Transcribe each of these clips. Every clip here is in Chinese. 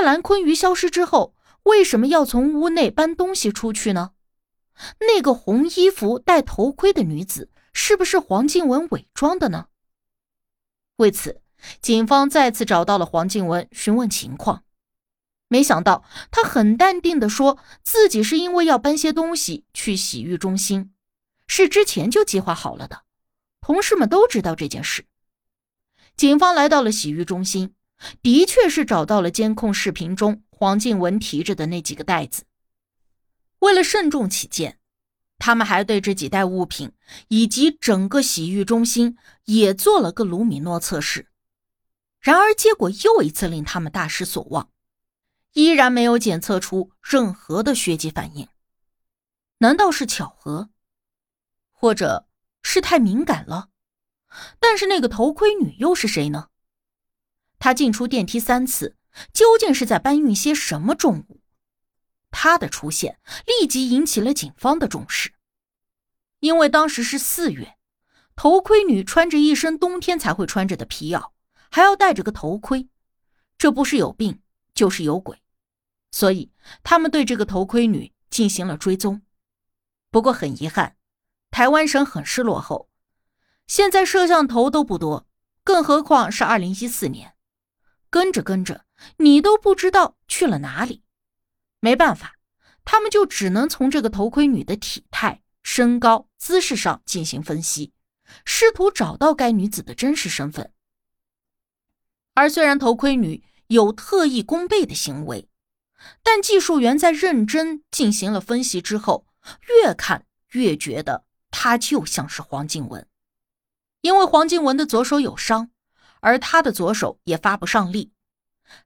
在蓝坤鱼消失之后，为什么要从屋内搬东西出去呢？那个红衣服、戴头盔的女子，是不是黄静雯伪装的呢？为此，警方再次找到了黄静雯询问情况。没想到，她很淡定的说自己是因为要搬些东西去洗浴中心，是之前就计划好了的，同事们都知道这件事。警方来到了洗浴中心。的确是找到了监控视频中黄静雯提着的那几个袋子。为了慎重起见，他们还对这几袋物品以及整个洗浴中心也做了个卢米诺测试。然而，结果又一次令他们大失所望，依然没有检测出任何的血迹反应。难道是巧合，或者是太敏感了？但是那个头盔女又是谁呢？他进出电梯三次，究竟是在搬运些什么重物？他的出现立即引起了警方的重视，因为当时是四月，头盔女穿着一身冬天才会穿着的皮袄，还要戴着个头盔，这不是有病就是有鬼，所以他们对这个头盔女进行了追踪。不过很遗憾，台湾省很是落后，现在摄像头都不多，更何况是二零一四年。跟着跟着，你都不知道去了哪里。没办法，他们就只能从这个头盔女的体态、身高、姿势上进行分析，试图找到该女子的真实身份。而虽然头盔女有特意弓背的行为，但技术员在认真进行了分析之后，越看越觉得她就像是黄静雯，因为黄静雯的左手有伤。而他的左手也发不上力，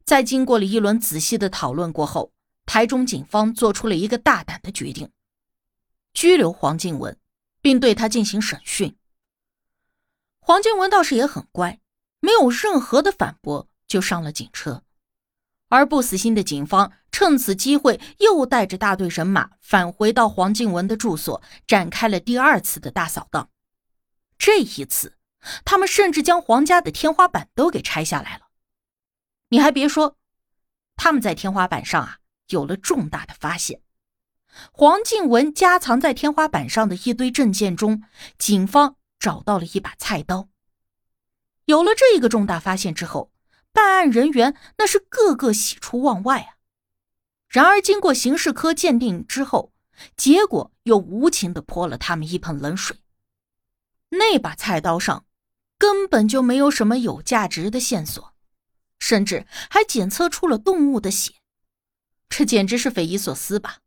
在经过了一轮仔细的讨论过后，台中警方做出了一个大胆的决定：拘留黄静雯，并对他进行审讯。黄静文倒是也很乖，没有任何的反驳，就上了警车。而不死心的警方趁此机会，又带着大队人马返回到黄静文的住所，展开了第二次的大扫荡。这一次。他们甚至将黄家的天花板都给拆下来了。你还别说，他们在天花板上啊有了重大的发现。黄静雯夹藏在天花板上的一堆证件中，警方找到了一把菜刀。有了这一个重大发现之后，办案人员那是个个喜出望外啊。然而，经过刑事科鉴定之后，结果又无情的泼了他们一盆冷水。那把菜刀上。根本就没有什么有价值的线索，甚至还检测出了动物的血，这简直是匪夷所思吧？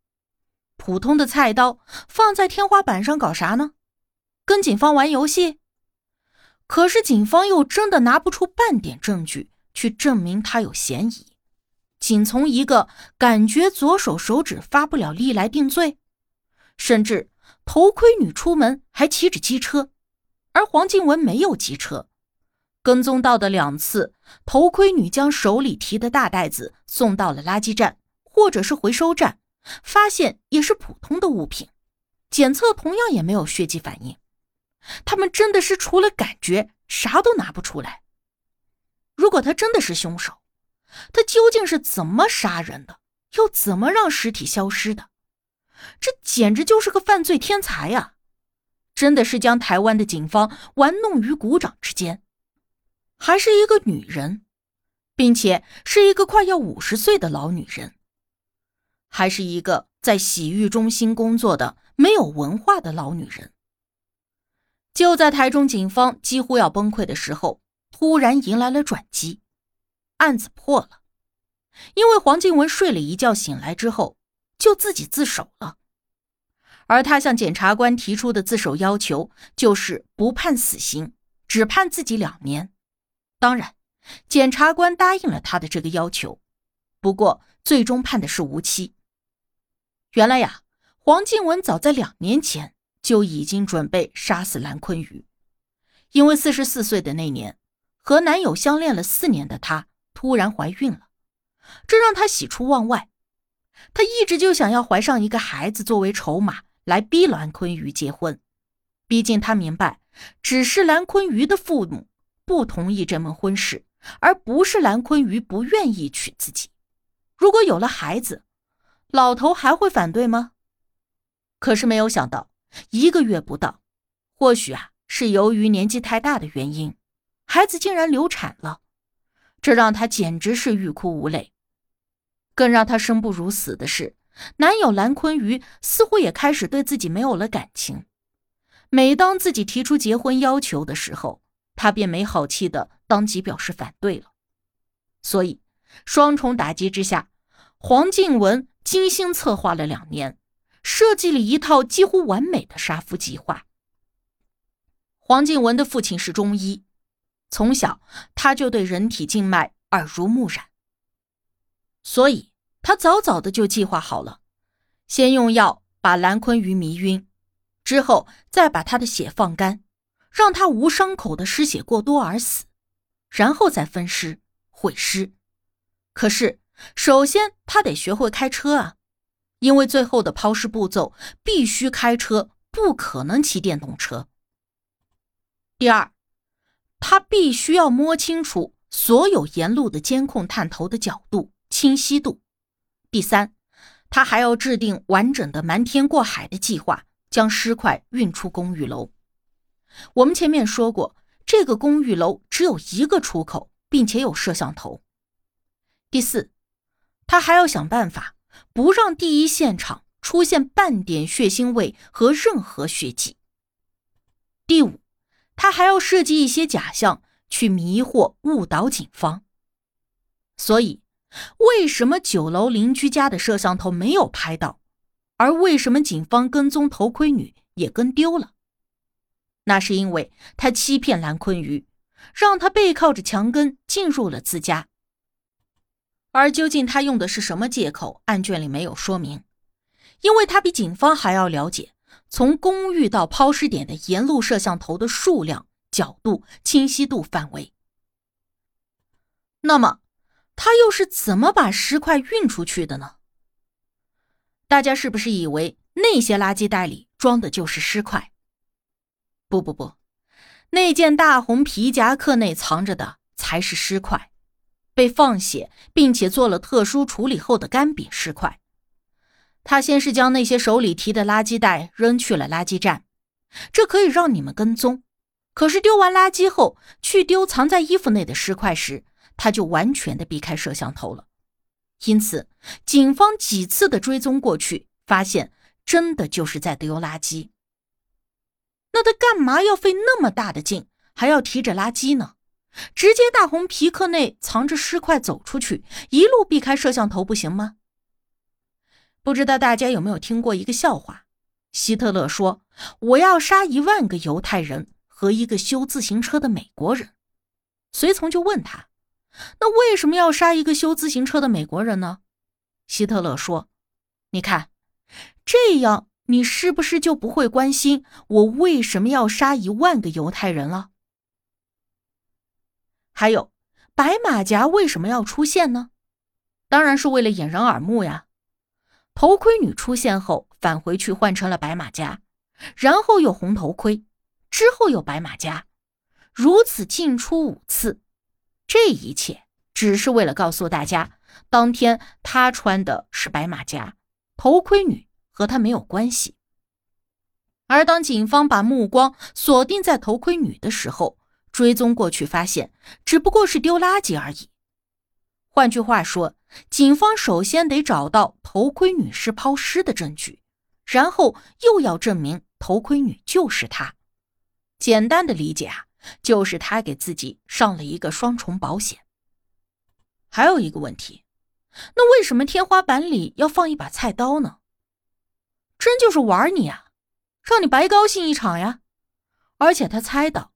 普通的菜刀放在天花板上搞啥呢？跟警方玩游戏？可是警方又真的拿不出半点证据去证明他有嫌疑，仅从一个感觉左手手指发不了力来定罪，甚至头盔女出门还骑着机车。而黄静雯没有机车，跟踪到的两次，头盔女将手里提的大袋子送到了垃圾站或者是回收站，发现也是普通的物品，检测同样也没有血迹反应。他们真的是除了感觉啥都拿不出来。如果他真的是凶手，他究竟是怎么杀人的，又怎么让尸体消失的？这简直就是个犯罪天才呀！真的是将台湾的警方玩弄于股掌之间，还是一个女人，并且是一个快要五十岁的老女人，还是一个在洗浴中心工作的没有文化的老女人。就在台中警方几乎要崩溃的时候，突然迎来了转机，案子破了，因为黄静雯睡了一觉醒来之后就自己自首了。而他向检察官提出的自首要求就是不判死刑，只判自己两年。当然，检察官答应了他的这个要求，不过最终判的是无期。原来呀，黄静文早在两年前就已经准备杀死蓝坤宇，因为四十四岁的那年，和男友相恋了四年的她突然怀孕了，这让她喜出望外。她一直就想要怀上一个孩子作为筹码来逼蓝坤宇结婚，毕竟她明白，只是蓝坤宇的父母不同意这门婚事，而不是蓝坤宇不愿意娶自己。如果有了孩子，老头还会反对吗？可是没有想到，一个月不到，或许啊是由于年纪太大的原因，孩子竟然流产了，这让她简直是欲哭无泪。更让她生不如死的是，男友蓝坤瑜似乎也开始对自己没有了感情。每当自己提出结婚要求的时候，他便没好气的当即表示反对了。所以，双重打击之下，黄静文。精心策划了两年，设计了一套几乎完美的杀夫计划。黄静文的父亲是中医，从小他就对人体静脉耳濡目染，所以他早早的就计划好了：先用药把蓝坤鱼迷晕，之后再把他的血放干，让他无伤口的失血过多而死，然后再分尸毁尸。可是。首先，他得学会开车啊，因为最后的抛尸步骤必须开车，不可能骑电动车。第二，他必须要摸清楚所有沿路的监控探头的角度、清晰度。第三，他还要制定完整的瞒天过海的计划，将尸块运出公寓楼。我们前面说过，这个公寓楼只有一个出口，并且有摄像头。第四。他还要想办法不让第一现场出现半点血腥味和任何血迹。第五，他还要设计一些假象去迷惑、误导警方。所以，为什么九楼邻居家的摄像头没有拍到，而为什么警方跟踪头盔女也跟丢了？那是因为他欺骗蓝坤瑜，让他背靠着墙根进入了自家。而究竟他用的是什么借口？案卷里没有说明，因为他比警方还要了解从公寓到抛尸点的沿路摄像头的数量、角度、清晰度、范围。那么，他又是怎么把尸块运出去的呢？大家是不是以为那些垃圾袋里装的就是尸块？不不不，那件大红皮夹克内藏着的才是尸块。被放血并且做了特殊处理后的干瘪尸块。他先是将那些手里提的垃圾袋扔去了垃圾站，这可以让你们跟踪。可是丢完垃圾后去丢藏在衣服内的尸块时，他就完全的避开摄像头了。因此，警方几次的追踪过去，发现真的就是在丢垃圾。那他干嘛要费那么大的劲，还要提着垃圾呢？直接大红皮克内藏着尸块走出去，一路避开摄像头不行吗？不知道大家有没有听过一个笑话？希特勒说：“我要杀一万个犹太人和一个修自行车的美国人。”随从就问他：“那为什么要杀一个修自行车的美国人呢？”希特勒说：“你看，这样你是不是就不会关心我为什么要杀一万个犹太人了？”还有，白马甲为什么要出现呢？当然是为了掩人耳目呀。头盔女出现后，返回去换成了白马甲，然后有红头盔，之后有白马甲，如此进出五次。这一切只是为了告诉大家，当天他穿的是白马甲，头盔女和他没有关系。而当警方把目光锁定在头盔女的时候，追踪过去，发现只不过是丢垃圾而已。换句话说，警方首先得找到头盔女尸抛尸的证据，然后又要证明头盔女就是她。简单的理解啊，就是他给自己上了一个双重保险。还有一个问题，那为什么天花板里要放一把菜刀呢？真就是玩你啊，让你白高兴一场呀！而且他猜到。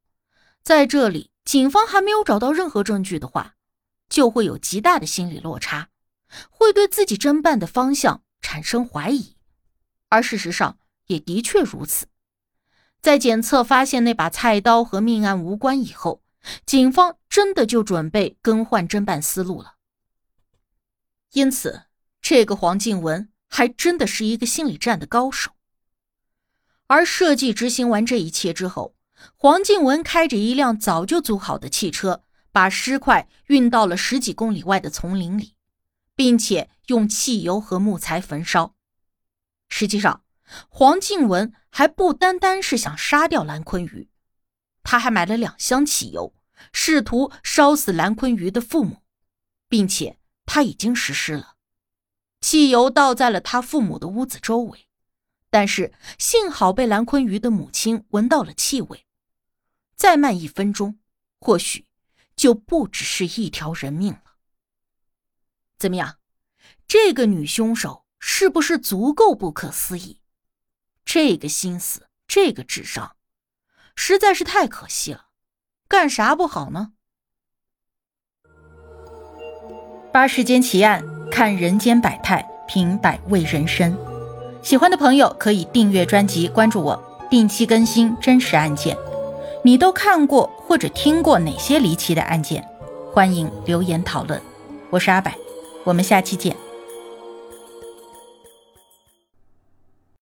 在这里警方还没有找到任何证据的话，就会有极大的心理落差，会对自己侦办的方向产生怀疑。而事实上也的确如此。在检测发现那把菜刀和命案无关以后，警方真的就准备更换侦办思路了。因此，这个黄静文还真的是一个心理战的高手。而设计执行完这一切之后，黄静文开着一辆早就租好的汽车，把尸块运到了十几公里外的丛林里，并且用汽油和木材焚烧。实际上，黄静文还不单单是想杀掉蓝坤鱼，他还买了两箱汽油，试图烧死蓝坤鱼的父母，并且他已经实施了。汽油倒在了他父母的屋子周围。但是幸好被蓝坤鱼的母亲闻到了气味，再慢一分钟，或许就不只是一条人命了。怎么样，这个女凶手是不是足够不可思议？这个心思，这个智商，实在是太可惜了。干啥不好呢？八世间奇案，看人间百态，品百味人生。喜欢的朋友可以订阅专辑，关注我，定期更新真实案件。你都看过或者听过哪些离奇的案件？欢迎留言讨论。我是阿柏，我们下期见。